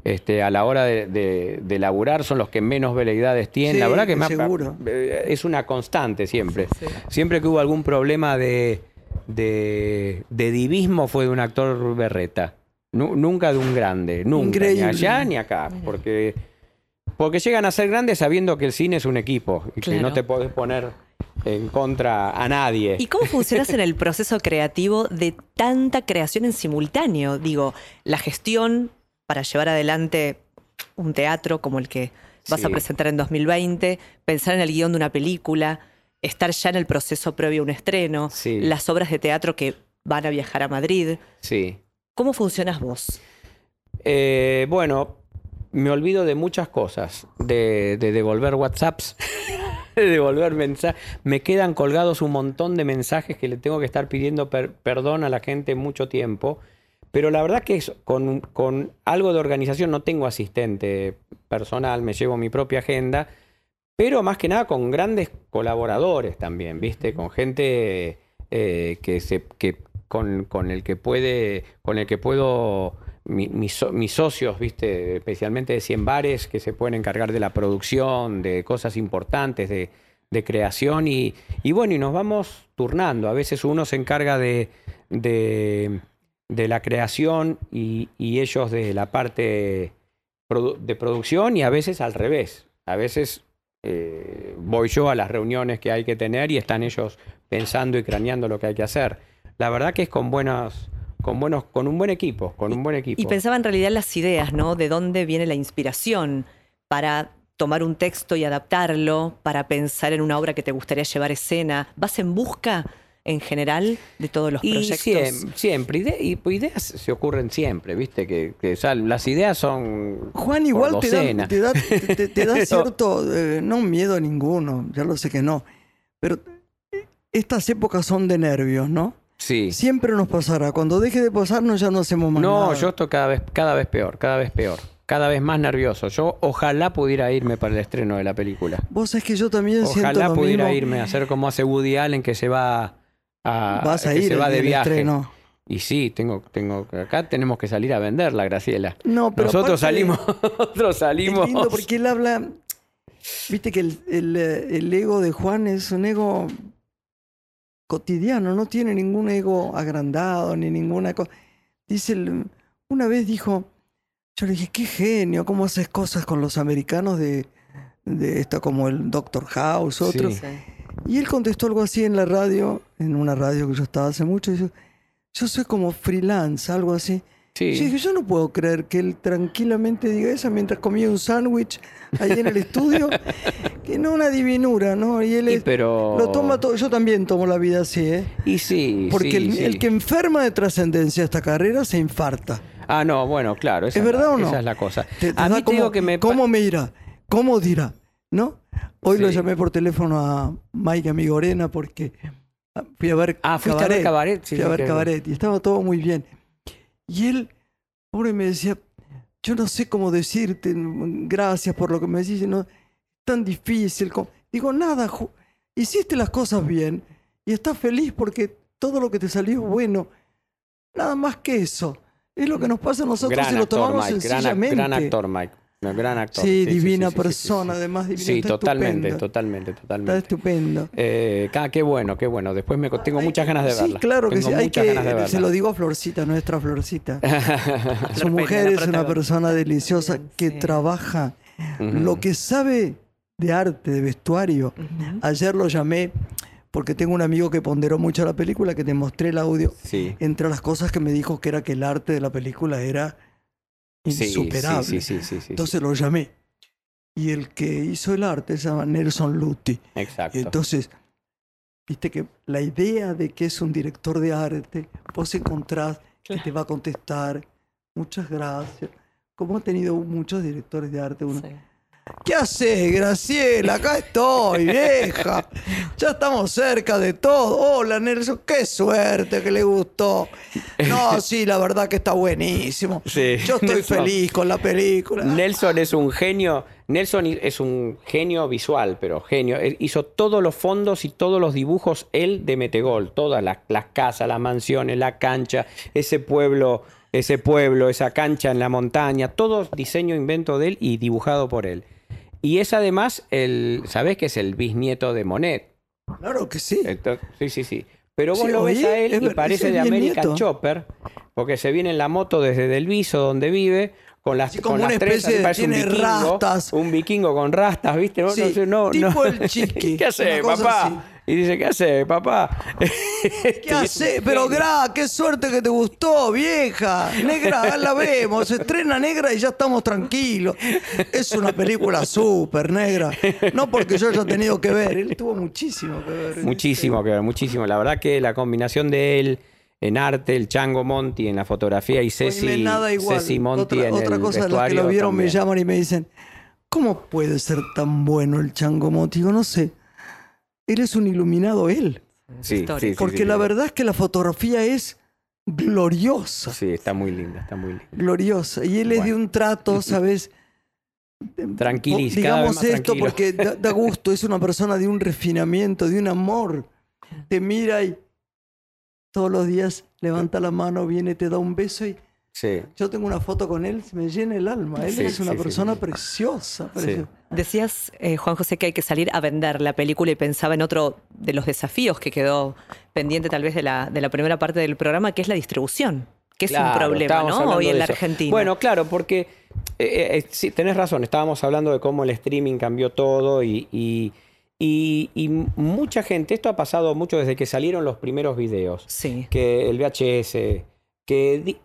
este, a la hora de, de- de laburar, son los que menos veleidades tienen. la verdad que me ha- seguro. eh, es una constante siempre. Sí. Siempre que hubo algún problema de, de, de divismo fue de un actor berreta. Nu- nunca de un grande. Nunca. Increíble. Ni allá ni acá. Porque, porque llegan a ser grandes sabiendo que el cine es un equipo y que no te podés poner en contra a nadie. ¿Y cómo funcionas en el proceso creativo de tanta creación en simultáneo? Digo, la gestión para llevar adelante un teatro como el que vas a presentar en 2020, pensar en el guion de una película, estar ya en el proceso previo a un estreno, Sí. las obras de teatro que van a viajar a Madrid. Sí. ¿Cómo funcionas vos? Eh, bueno, me olvido de muchas cosas. De, de devolver WhatsApps, de devolver mensajes. Me quedan colgados un montón de mensajes que le tengo que estar pidiendo per- perdón a la gente mucho tiempo. Pero la verdad que es, con, con algo de organización no tengo asistente personal, me llevo mi propia agenda. Pero más que nada con grandes colaboradores también, ¿viste? Con gente eh, que se, que, con, con el que puede, con el que puedo, mi- mis, so- mis socios, ¿viste? Especialmente de 100 bares, que se pueden encargar de la producción, de cosas importantes, de, creación y, bueno, y nos vamos turnando. A veces uno se encarga de, la creación y, ellos de la parte de producción y a veces al revés. A veces eh, voy yo a las reuniones que hay que tener y están ellos pensando y craneando lo que hay que hacer. La verdad que es con buenos, con buenos, con un buen equipo, con un buen equipo. Y pensaba en realidad en las ideas, ¿no? De dónde viene la inspiración para tomar un texto y adaptarlo, para pensar en una obra que te gustaría llevar a escena. ¿Vas en busca, en general, de todos los Y proyectos? siem- siempre, ide- y pues ideas se ocurren siempre, viste, que, que, o sea, las ideas son Juan por igual te da, te da, te- da cierto, eh, no miedo a ninguno, ya lo sé que no, pero estas épocas son de nervios, ¿no? Sí. Siempre nos pasará, cuando deje de pasarnos ya no hacemos más No, nada. yo estoy cada vez, cada vez peor, cada vez peor, cada vez más nervioso. Yo ojalá pudiera irme para el estreno de la película. Vos sabés que yo también siento Ojalá pudiera mismo. irme a hacer como hace Woody Allen que se va a, Vas a que ir se va de viaje. estreno. Y sí, tengo, tengo, acá tenemos que salir a venderla, Graciela. No, pero nosotros salimos, nosotros Es salimos. lindo porque él habla. Viste que el, el, eh, el ego de Juan es un ego cotidiano, no tiene ningún ego agrandado ni ninguna cosa. Dice, una vez dijo, yo le dije, qué genio, cómo haces cosas con los americanos de, de esto como el Doctor House, otro. Sí. Y él contestó algo así en la radio, en una radio que yo estaba hace mucho, y dijo, yo soy como freelance, algo así. Sí. Yo dije, yo no puedo creer que él tranquilamente diga eso mientras comía un sándwich ahí en el estudio, que no una divinura, ¿no? Y él Y es- pero... lo toma todo, yo también tomo la vida así, ¿eh? Y sí, Porque sí, el, sí. el que enferma de trascendencia esta carrera se infarta. Ah, no, bueno, claro. esa ¿Es la- verdad o no? Esa es la cosa. Te- te a mí te como, digo que me... ¿Cómo me irá? ¿Cómo dirá? ¿No? Hoy lo llamé por teléfono a Mike Amigorena porque fui a ver Ah, fuiste a ver Cabaret. Sí, fui a ver cabaret y estaba todo muy bien. Y él, pobre, me decía, yo no sé cómo decirte, gracias por lo que me decís, no, tan difícil. co-". Digo, nada, hiciste las cosas bien y estás feliz porque todo lo que te salió es bueno. Nada más que eso. Es lo que nos pasa a nosotros gran si lo actor, tomamos Mike. Gran, sencillamente. gran actor, Mike. No, gran actor. Sí, sí, divina sí, sí, sí, persona, sí, sí. además divina. Sí, está totalmente, estupendo. totalmente, Está totalmente. estupendo. Eh, ca- qué bueno, qué bueno. Después me, co- tengo muchas ganas de verla. Sí, claro que sí. Hay que, se lo digo a Florcita, nuestra Florcita. Su mujer es una persona deliciosa que Sí. trabaja lo que sabe de arte, de vestuario. Ayer lo llamé porque tengo un amigo que ponderó mucho la película, que te mostré el audio. Sí. Entre las cosas que me dijo que era que el arte de la película era insuperable. Sí, sí, sí, sí, sí, sí. Entonces lo llamé. Y el que hizo el arte se llama Nelson Lutti. Exacto. Y entonces, viste que la idea de que es un director de arte, vos encontrás que te va a contestar, muchas gracias. Como ha tenido muchos directores de arte uno. ¿Qué haces, Graciela? Acá estoy, vieja. Ya estamos cerca de todo. Hola, Nelson. Qué suerte que le gustó. No, sí, la verdad que está buenísimo. Sí, Yo estoy Nelson. feliz con la película. Nelson es un genio. Nelson es un genio visual, pero genio. Él hizo todos los fondos y todos los dibujos él de Metegol. Todas las, las casas, las mansiones, la cancha, ese pueblo, ese pueblo, esa cancha en la montaña. Todo diseño, invento de él y dibujado por él. Y es además el, ¿sabés que es el bisnieto de Monet? Claro que sí. Entonces, sí, sí, sí. Pero vos Sí, lo ves a él es y parece de American. Chopper, porque se viene en la moto desde Delviso, donde vive, con las, como con las una trenzas, especie de- parece un tiene vikingo, rastas. Un vikingo con rastas, ¿viste? No, Sí, no sé, no, tipo no. el chiqui, ¿Qué hace, papá? Y dice, ¿qué hace, papá? ¿Qué haces? Pero Gra, qué suerte que te gustó, vieja. Negra, la vemos. Se estrena negra y ya estamos tranquilos. Es una película súper negra. No porque yo haya tenido que ver. Él tuvo muchísimo que ver. Muchísimo que ver, muchísimo. La verdad que la combinación de él en arte, el Chango Monti en la fotografía y Ceci, nada igual. Ceci Monti otra en otra el cosa, los que lo vieron me llaman y me dicen, ¿cómo puede ser tan bueno el Chango Monti? Digo, no sé. Él es un iluminado él. Sí, Porque sí, la sí. verdad es que la fotografía es gloriosa. Sí, está muy linda, está muy linda. gloriosa. Y él es de un trato, ¿sabes? Vez Digamos más esto tranquilo. porque da, da gusto, es una persona de un refinamiento, de un amor. Te mira y todos los días levanta la mano, viene, te da un beso y Sí. yo tengo una foto con él, se me llena el alma. Él Sí, es una sí, persona sí. preciosa. preciosa. Decías, eh, Juan José, que hay que salir a vender la película y pensaba en otro de los desafíos que quedó pendiente tal vez de la, de la primera parte del programa, que es la distribución, que es un problema, ¿no? Hoy en la. Argentina. Bueno, claro, porque eh, eh, sí, tenés razón, estábamos hablando de cómo el streaming cambió todo y, y- y- y mucha gente, esto ha pasado mucho desde que salieron los primeros videos, sí. que el VHS, que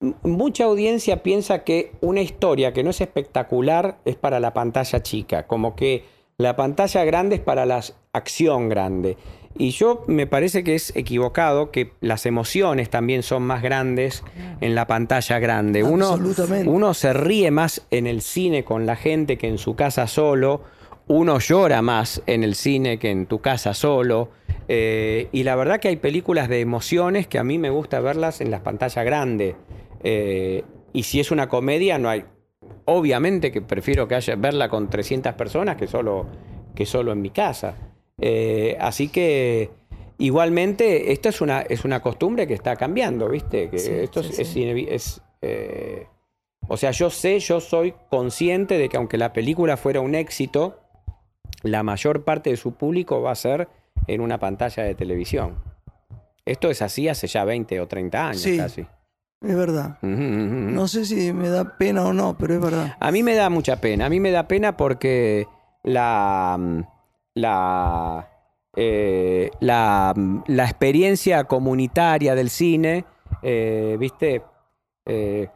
mucha audiencia piensa que una historia que no es espectacular es para la pantalla chica, como que la pantalla grande es para la acción grande. Y yo me parece que es equivocado, que las emociones también son más grandes en la pantalla grande. Uno, uno se ríe más en el cine con la gente que en su casa solo. Uno llora más en el cine que en tu casa solo. Eh, y la verdad que hay películas de emociones que a mí me gusta verlas en las pantallas grandes. Eh, y si es una comedia, no hay. Obviamente que prefiero que haya verla con 300 personas que solo, que solo en mi casa. Eh, así que igualmente, esto es una, es una costumbre que está cambiando, ¿viste? Que Sí, esto sí, es, es sí. es, eh, o sea, yo sé, yo soy consciente de que aunque la película fuera un éxito, la mayor parte de su público va a ser en una pantalla de televisión. Esto es así hace ya 20 o 30 años Sí. casi. Es verdad. No sé si me da pena o no, pero es verdad. A mí me da mucha pena. A mí me da pena porque la. mm, La. eh, la, mm, la experiencia comunitaria del cine, eh, ¿viste? Eh,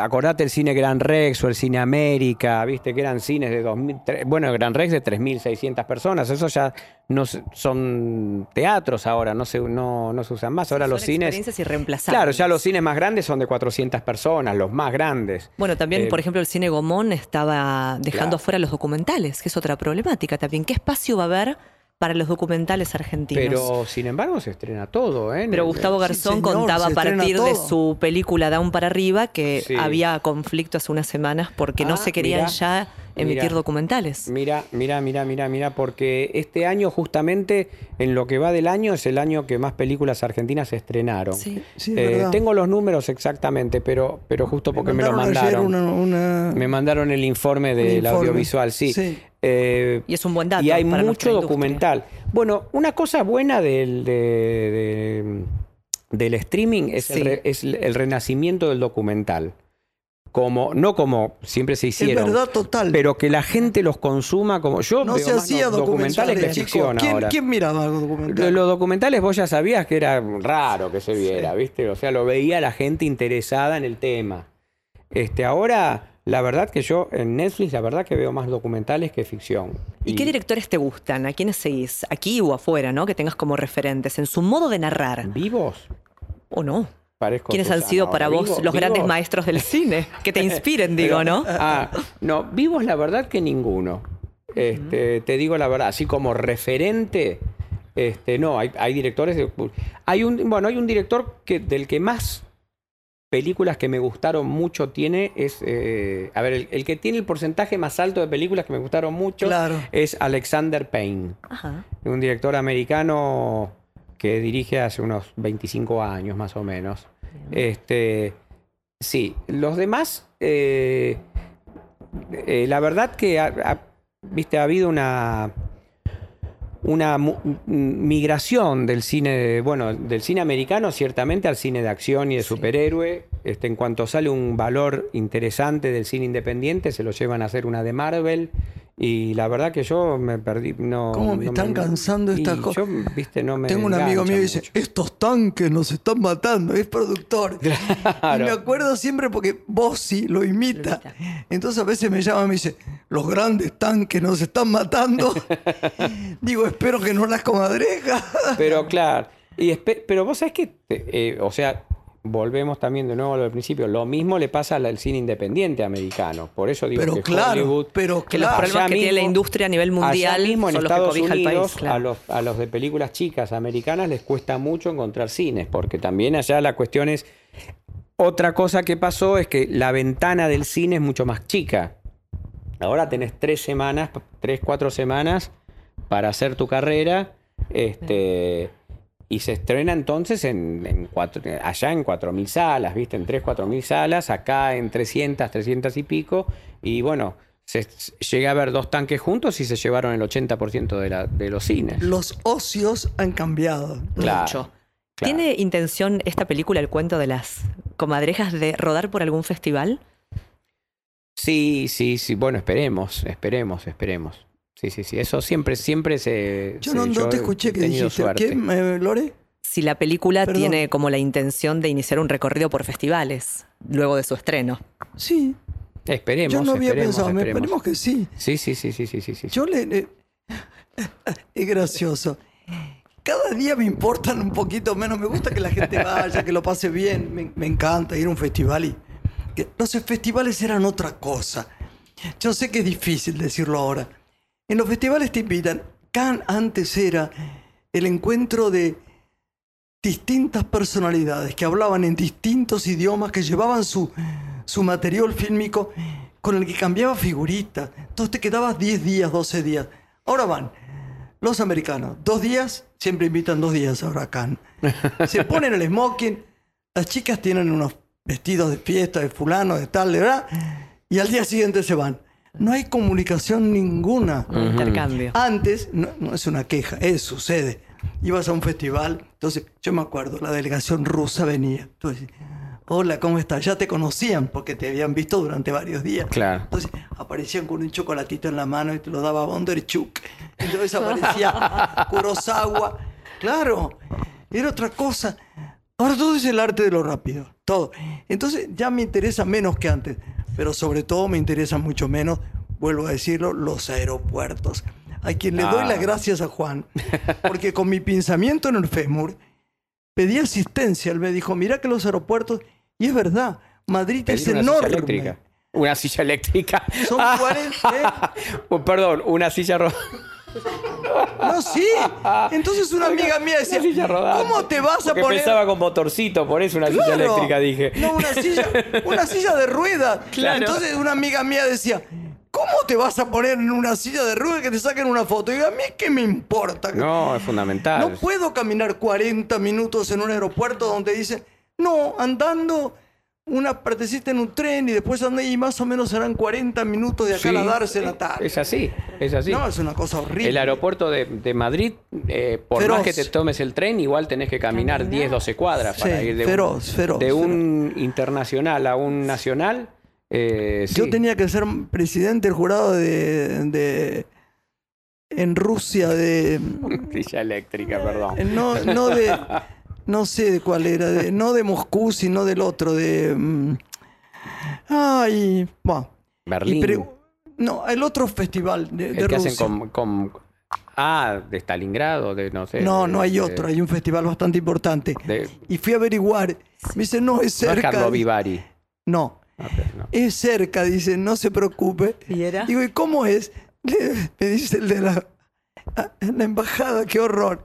acordate el cine Gran Rex o el cine América, ¿viste? Que eran cines de 2000. tre- Bueno, Gran Rex de 3.600 personas. Eso ya no son teatros ahora, no se, no, no se usan más. Ahora Son los cines. irreemplazables. Claro, ya los cines más grandes son de 400 personas, los más grandes. Bueno, también, Eh, por ejemplo, el cine Gomón estaba dejando claro. afuera los documentales, que es otra problemática también. ¿Qué espacio va a haber para los documentales argentinos. Pero sin embargo se estrena todo, ¿eh? Pero Gustavo Sí, Garzón señor, contaba a partir de su película Down para arriba que Sí. había conflicto hace unas semanas porque Ah, no se querían mirá, ya emitir documentales. Mira, mira, mira, mira, mira, porque este año justamente en lo que va del año es el año que más películas argentinas se estrenaron. Sí. Sí, es Eh, verdad. tengo los números exactamente, pero, pero justo porque me, lo mandaron. una- una- Me mandaron el informe del audiovisual, sí. Sí. Eh, Y es un buen dato. y hay para mucho documental. Bueno, una cosa buena del, de- de- del streaming es, el re- es el renacimiento del documental. Como, no como siempre se Es hicieron, verdad total. pero que la gente los consuma como yo no veo se hacía no- documentales que ficción chicos. ¿Quién, ahora. quién miraba Lo- documentales? Los documentales vos ya sabías que era raro que se viera, ¿viste? O sea, lo veía la gente interesada en el tema. Este, ahora, la verdad que yo en Netflix, la verdad que veo más documentales que ficción. ¿Y qué directores te gustan? ¿A quiénes seguís? Aquí o afuera, ¿no? Que tengas como referentes en su modo de narrar. ¿Vivos? ¿O no? Parezco ¿Quiénes han sido para vos ¿Vivo- los grandes maestros del cine? Que te inspiren, digo, ¿no? Ah, no, vivos la verdad que ninguno. Este, Te digo la verdad, así como referente, este, no, hay, hay directores. de- hay un, bueno, hay un director que, del que más películas que me gustaron mucho tiene es. eh, a ver, el, el que tiene el porcentaje más alto de películas que me gustaron mucho Claro. es Alexander Payne, Ajá. un director americano que dirige hace unos 25 años más o menos. Este, sí, los demás, eh, eh, la verdad que ha, ha- viste, ha habido una, una mu- m- migración del cine, bueno, del cine americano ciertamente al cine de acción y de superhéroe. Este, en cuanto sale un valor interesante del cine independiente, se lo llevan a hacer una de Marvel. Y la verdad que yo me perdí. No, ¿Cómo me no están cansando estas cosas? yo, viste, no me Tengo un amigo mío que dice, estos tanques nos están matando, es productor. Y me acuerdo siempre porque Bossi lo imita. Lo imita. Entonces a veces me llama y me dice, los grandes tanques nos están matando. Digo, espero que no las comadrejas. Pero claro, y pero vos sabés que, eh, o sea, volvemos también de nuevo a lo del principio, lo mismo le pasa al, al cine independiente americano. Por eso digo Pero que claro, Hollywood... pero Que los claro. problemas allá que tiene la industria a nivel mundial mismo en son los que Estados el Unidos, país. claro. a, los, a los de películas chicas americanas les cuesta mucho encontrar cines, porque también allá la cuestión es... Otra cosa que pasó es que la ventana del cine es mucho más chica. Ahora tenés tres semanas, tres, cuatro semanas para hacer tu carrera. Este, y se estrena entonces en, en cuatro, allá en 4.000 salas, ¿viste? En 3, 4.000 salas, acá en 300, 300 y pico. Y bueno, se, se- llegué a ver dos tanques juntos y se llevaron el 80% de, la, de los cines. Los ocios han cambiado. Claro, Mucho. claro. ¿Tiene intención esta película, el cuento de las comadrejas, de rodar por algún festival? Sí, sí, sí. Bueno, esperemos, esperemos, esperemos. Sí, sí, sí. Eso siempre, siempre se. Yo se- no, no te escuché que dijiste. suerte. ¿Quién, eh, Lore? Si la película Perdón. tiene como la intención de iniciar un recorrido por festivales luego de su estreno. Sí, Esperemos. yo no había esperemos, pensado. Me esperemos. esperemos que sí. Sí, sí, sí, sí, sí, sí, sí. Yo le... le- es gracioso. Cada día me importan un poquito menos. Me gusta que la gente vaya, que lo pase bien. Me, me encanta ir a un festival y... que los festivales eran otra cosa. Yo sé que es difícil decirlo ahora. En los festivales te invitan. Cannes antes era el encuentro de distintas personalidades que hablaban en distintos idiomas, que llevaban su, su material fílmico con el que cambiaba figuritas. Entonces te quedabas 10 días, 12 días. Ahora van los americanos, dos días, siempre invitan dos días ahora a Cannes. Se ponen el smoking, las chicas tienen unos vestidos de fiesta, de fulano, de tal, de verdad, y al día siguiente se van. No hay comunicación ninguna. Un intercambio. Antes, no, no es una queja, es, sucede. Ibas a un festival, entonces yo me acuerdo, la delegación rusa venía. Entonces, hola, ¿cómo estás? Ya te conocían porque te habían visto durante varios días. Claro. Entonces aparecían con un chocolatito en la mano y te lo daba Bonderchuk. Entonces aparecía Kurosawa. Claro, era otra cosa. Ahora todo es el arte de lo rápido, todo. Entonces ya me interesa menos que antes, pero sobre todo me interesa mucho menos, vuelvo a decirlo, los aeropuertos. A quien le doy Ah. las gracias a Juan, porque con mi pensamiento en el fémur pedí asistencia. Él me dijo, mira que los aeropuertos, y es verdad, Madrid es Pedir una silla enorme. eléctrica. Una silla eléctrica. Son 40, ¿eh? Oh, perdón, una silla ro- No, sí. Entonces una amiga mía decía, Una silla rodante. ¿cómo te vas a poner...? pensaba con motorcito, por eso una silla eléctrica dije. No, una silla, una silla de ruedas. Claro. Entonces una amiga mía decía, ¿cómo te vas a poner en una silla de ruedas que te saquen una foto? Y a mí qué me importa. No, es fundamental. No puedo caminar 40 minutos en un aeropuerto donde dicen, no, andando una partecita en un tren y después andé y más o menos serán 40 minutos de acá Sí, a darse la tarde. Es así, es así. No, es una cosa horrible. El aeropuerto de, de Madrid, eh, por Feroz. más que te tomes el tren, igual tenés que caminar Caminar. 10, 12 cuadras para ir de feroz, un, feroz, de un internacional a un nacional. eh, Yo sí. tenía que ser presidente del jurado de, de- en Rusia de Silla eléctrica, perdón. eh, no no de no sé de cuál era, de- no de Moscú, sino del otro de mm, ay, bueno, Berlín. pre- no, el otro festival de, de el que Rusia. hacen con, con- Ah, de Stalingrado, de no sé. No, de- no hay de- otro, hay un festival bastante importante. de- Y fui a averiguar. Me dice, no, es no es cerca. Carlo Vivari. No, Ok, no. es cerca, dice, no se preocupe. ¿Y era? Digo, ¿y cómo es? Le- Me dice el de la, ah, la embajada, qué horror.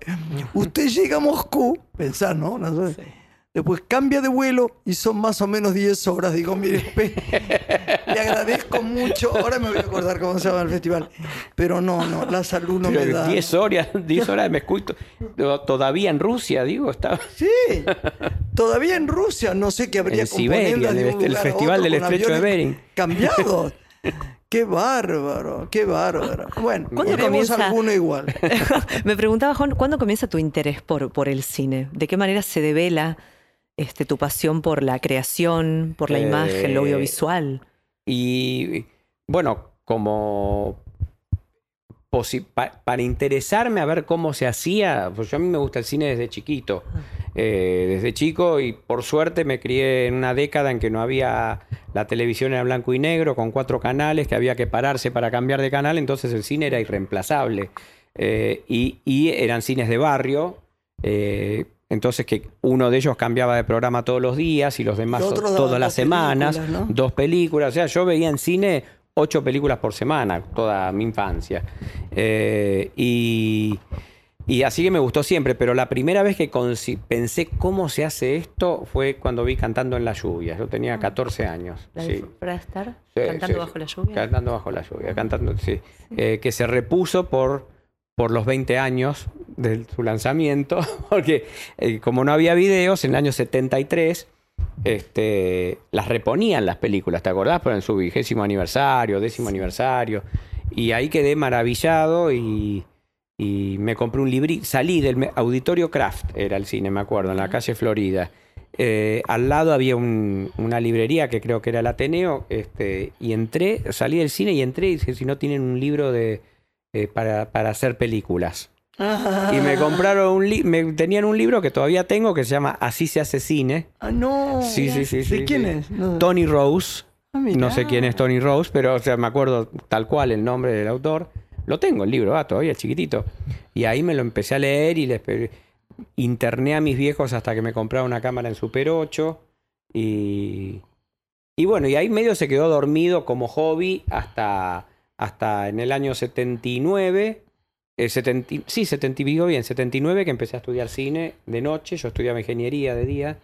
Usted llega a Moscú, pensá, ¿no? No sé. Después cambia de vuelo y son más o menos 10 horas. Digo, mire, le agradezco mucho. Ahora me voy a acordar cómo se llama el festival. Pero no, no, la salud no me da. 10 horas, 10 horas me escucho. Todavía en Rusia, digo, estaba. Sí, todavía en Rusia, no sé qué habría En Siberia, de el- un el lugar festival del Estrecho de Bering. Cambiados. Qué bárbaro, qué bárbaro. Bueno, ¿Cuándo comienza? alguno igual. Me preguntaba, Juan, ¿cuándo comienza tu interés por, por el cine? ¿De qué manera se devela este, tu pasión por la creación, por la Eh, imagen, lo audiovisual? Y bueno, como pa- para interesarme a ver cómo se hacía, pues yo a mí me gusta el cine desde chiquito. Eh, desde chico y por suerte me crié en una década en que no había la televisión era blanco y negro con cuatro canales que había que pararse para cambiar de canal, entonces el cine era irreemplazable. Eh, y, y eran cines de barrio, eh, entonces que uno de ellos cambiaba de programa todos los días y los demás todas las semanas, dos películas, o sea, yo veía en cine ocho películas por semana, toda mi infancia. Eh, y, y así que me gustó siempre, pero la primera vez que pensé cómo se hace esto fue cuando vi Cantando en la lluvia. Yo tenía 14 años. ¿La sí. ¿Para estar Sí, cantando sí, bajo la lluvia? Cantando bajo la lluvia, cantando, sí. Eh, que se repuso por, por los 20 años de su lanzamiento, porque eh, como no había videos, en el año 73 este, las reponían las películas, ¿te acordás? Pero en su vigésimo aniversario, décimo aniversario. Y ahí quedé maravillado y, y me compré un librito. Salí del Auditorio Craft, era el cine, me acuerdo, en la calle Florida. Eh, al lado había un- una librería que creo que era el Ateneo, este, y entré, salí del cine y entré y dije, si no tienen un libro de, eh, para, para hacer películas. Y me compraron un li- me tenían un libro que todavía tengo que se llama Así se hace cine. Ah, no. Sí, sí, sí. ¿De sí, quién sí. es? No. Tony Rose. Ah. No sé quién es Tony Rose, pero o sea, me acuerdo tal cual el nombre del autor. Lo tengo el libro, ah, todavía chiquitito. Y ahí me lo empecé a leer y les interné a mis viejos hasta que me compraron una cámara en Super 8. Y, y bueno, y ahí medio se quedó dormido como hobby hasta, hasta en el año 79. Eh, 70 sí, 70, digo bien, 79 que empecé a estudiar cine de noche. Yo estudiaba ingeniería de día,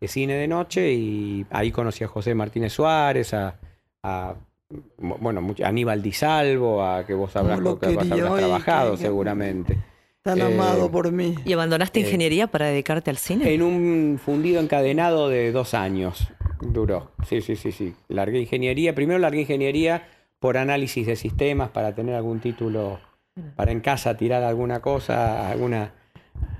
de cine de noche y ahí conocí a José Martínez Suárez, a, a, bueno, mucho- a Aníbal Di Salvo, a que vos habrás, lo que vos habrás trabajado que- seguramente. Tan Eh, amado por mí. ¿Y abandonaste Eh, ingeniería para dedicarte al cine? En un fundido encadenado de dos años duró. Sí, sí, sí, sí. Largué ingeniería. Primero largué ingeniería por análisis de sistemas para tener algún título para en casa tirar alguna cosa, alguna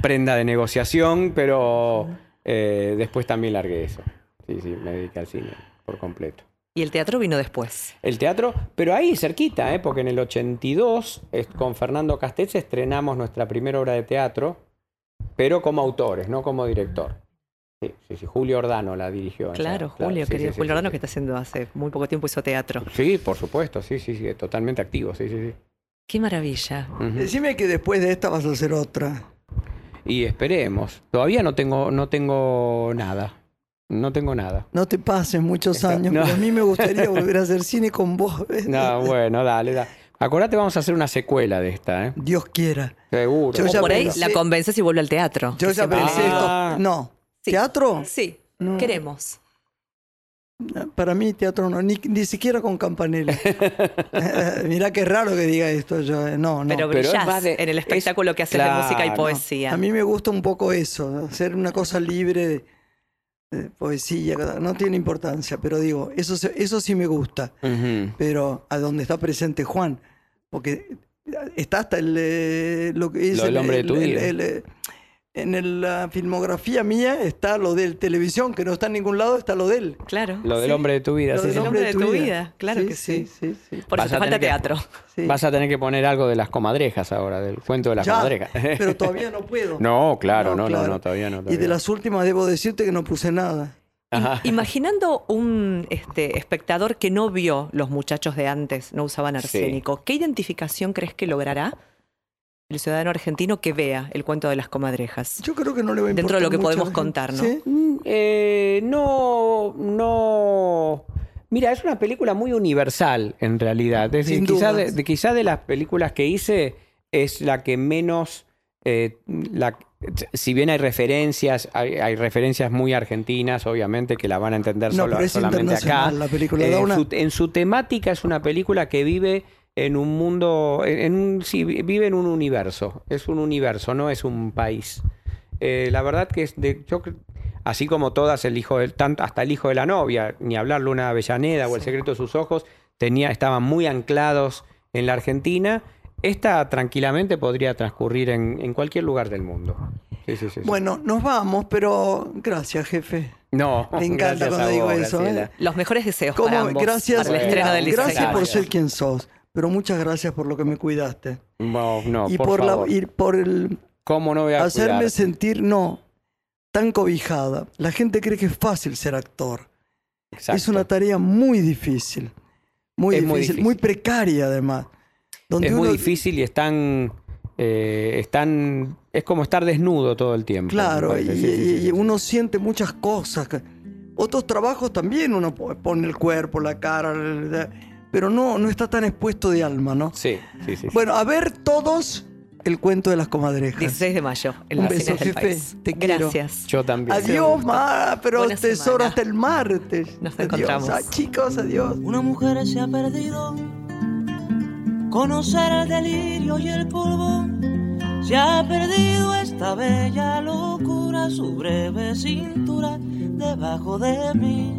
prenda de negociación, pero eh, después también largué eso. Sí, sí, me dediqué al cine por completo. Y el teatro vino después. El teatro, pero ahí cerquita, ¿eh? porque en el 82 es- con Fernando Castells estrenamos nuestra primera obra de teatro, pero como autores, no como director. Sí, sí, sí. Julio Ordano la dirigió. esa- Claro, Julio, sí, querido sí, Julio Ordano, que está haciendo hace muy poco tiempo hizo teatro. Sí, por supuesto, sí, sí, sí, totalmente activo, sí, sí, sí. Qué maravilla. Ujú. Decime que después de esta vas a hacer otra. Y esperemos. Todavía no tengo, no tengo nada. No tengo nada. No te pases muchos Está- años, no. pero a mí me gustaría volver a hacer cine con vos. ¿ves? No, bueno, dale, dale. Acordate, vamos a hacer una secuela de esta, ¿eh? Dios quiera. Seguro. Yo ya por ahí la convences y vuelve al teatro. Yo ya pensé Ah. esto. No. Sí. ¿Teatro? Sí, No. queremos. Para mí teatro no, ni, ni siquiera con Campanella. Mirá qué raro que diga esto yo. eh, No, no. Pero pero es brillás más de- en el es- espectáculo que haces de música y claro. poesía. A mí me gusta un poco eso, hacer una cosa libre de, de poesía, no tiene importancia, pero digo, eso, se- eso sí me gusta, Ujú. pero a donde está presente Juan, porque está hasta el, eh, lo que es Lo del hombre de tu el- vida. el- el- en el- la filmografía mía está lo de televisión, que no está en ningún lado, está lo de él. Claro. Lo del sí. hombre de tu vida. Lo sí, del hombre de tu vida, claro que sí. sí, sí, Por Vas eso te falta que- teatro. sí. Vas a tener que poner algo de las comadrejas ahora, del cuento de las Ya, comadrejas. pero todavía no puedo. No, claro, no, no, claro. no, todavía no. Y todavía de no. las últimas debo decirte que no puse nada. Ajá. Imaginando un este, espectador que no vio los muchachos de antes, no usaban arsénico, ¿qué identificación crees que logrará el ciudadano argentino que vea el cuento de las comadrejas? Yo creo que no le va a Dentro de lo que podemos contar, ¿no? ¿Sí? Mm, eh, no, no. Mira, es una película muy universal en realidad. Es decir, quizá de, de- quizá de las películas que hice es la que menos. eh, la- si bien hay referencias, hay, hay referencias muy argentinas, obviamente, que la van a entender No, sola- pero es solamente acá. internacional la película. Eh, da una- su- en su temática es una película que vive en un mundo, en, en un, sí, vi- vive en un universo. Es un universo, no es un país. Eh, la verdad que es de, yo así como todas, el hijo del, tanto, hasta el hijo de la novia, ni hablar Luna Avellaneda o El secreto de sus ojos, tenía, estaban muy anclados en la Argentina. Esta tranquilamente podría transcurrir en, en cualquier lugar del mundo. Sí, sí, sí, sí. Bueno, nos vamos, pero gracias, jefe. no, me encanta cuando a digo vos, eso. ¿eh? Los mejores deseos ¿Cómo? para ambos, gracias, para el estreno del gracias por ser quien sos, pero muchas gracias por lo que me cuidaste. No, no, y por, por, favor. la, y por el ¿Cómo no voy a hacerme cuidar? sentir, no, tan cobijada. La gente cree que es fácil ser actor. Exacto. Es una tarea muy difícil. Muy difícil, muy precaria además. Donde es muy difícil y están, eh, están, es como estar desnudo todo el tiempo. Claro, y, parece. Sí, sí, sí, y sí. uno siente muchas cosas. Otros trabajos también uno po- pone el cuerpo, la cara, pero no, no está tan expuesto de alma, ¿no? Sí, sí, sí. Bueno, a ver todos el cuento de las comadrejas. 16 de mayo, en Un las beso, jefe. país. Te quiero. Gracias. Yo también. Adiós, ma, pero Buena tesoro semana. hasta el martes. Nos Adiós. encontramos. Ah, chicos, adiós. Una mujer se ha perdido. Conocer el delirio y el polvo. Se ha perdido esta bella locura, su breve cintura debajo de mí.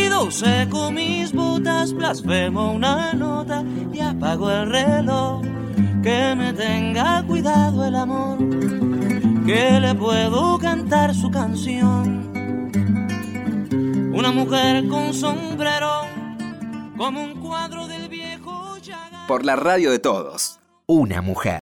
seco mis botas, blasfemo una nota y apago el reloj. Que me tenga cuidado el amor, que le puedo cantar su canción. Una mujer con sombrero, como un cuadro del viejo Chagall. Por la radio de todos. Una mujer.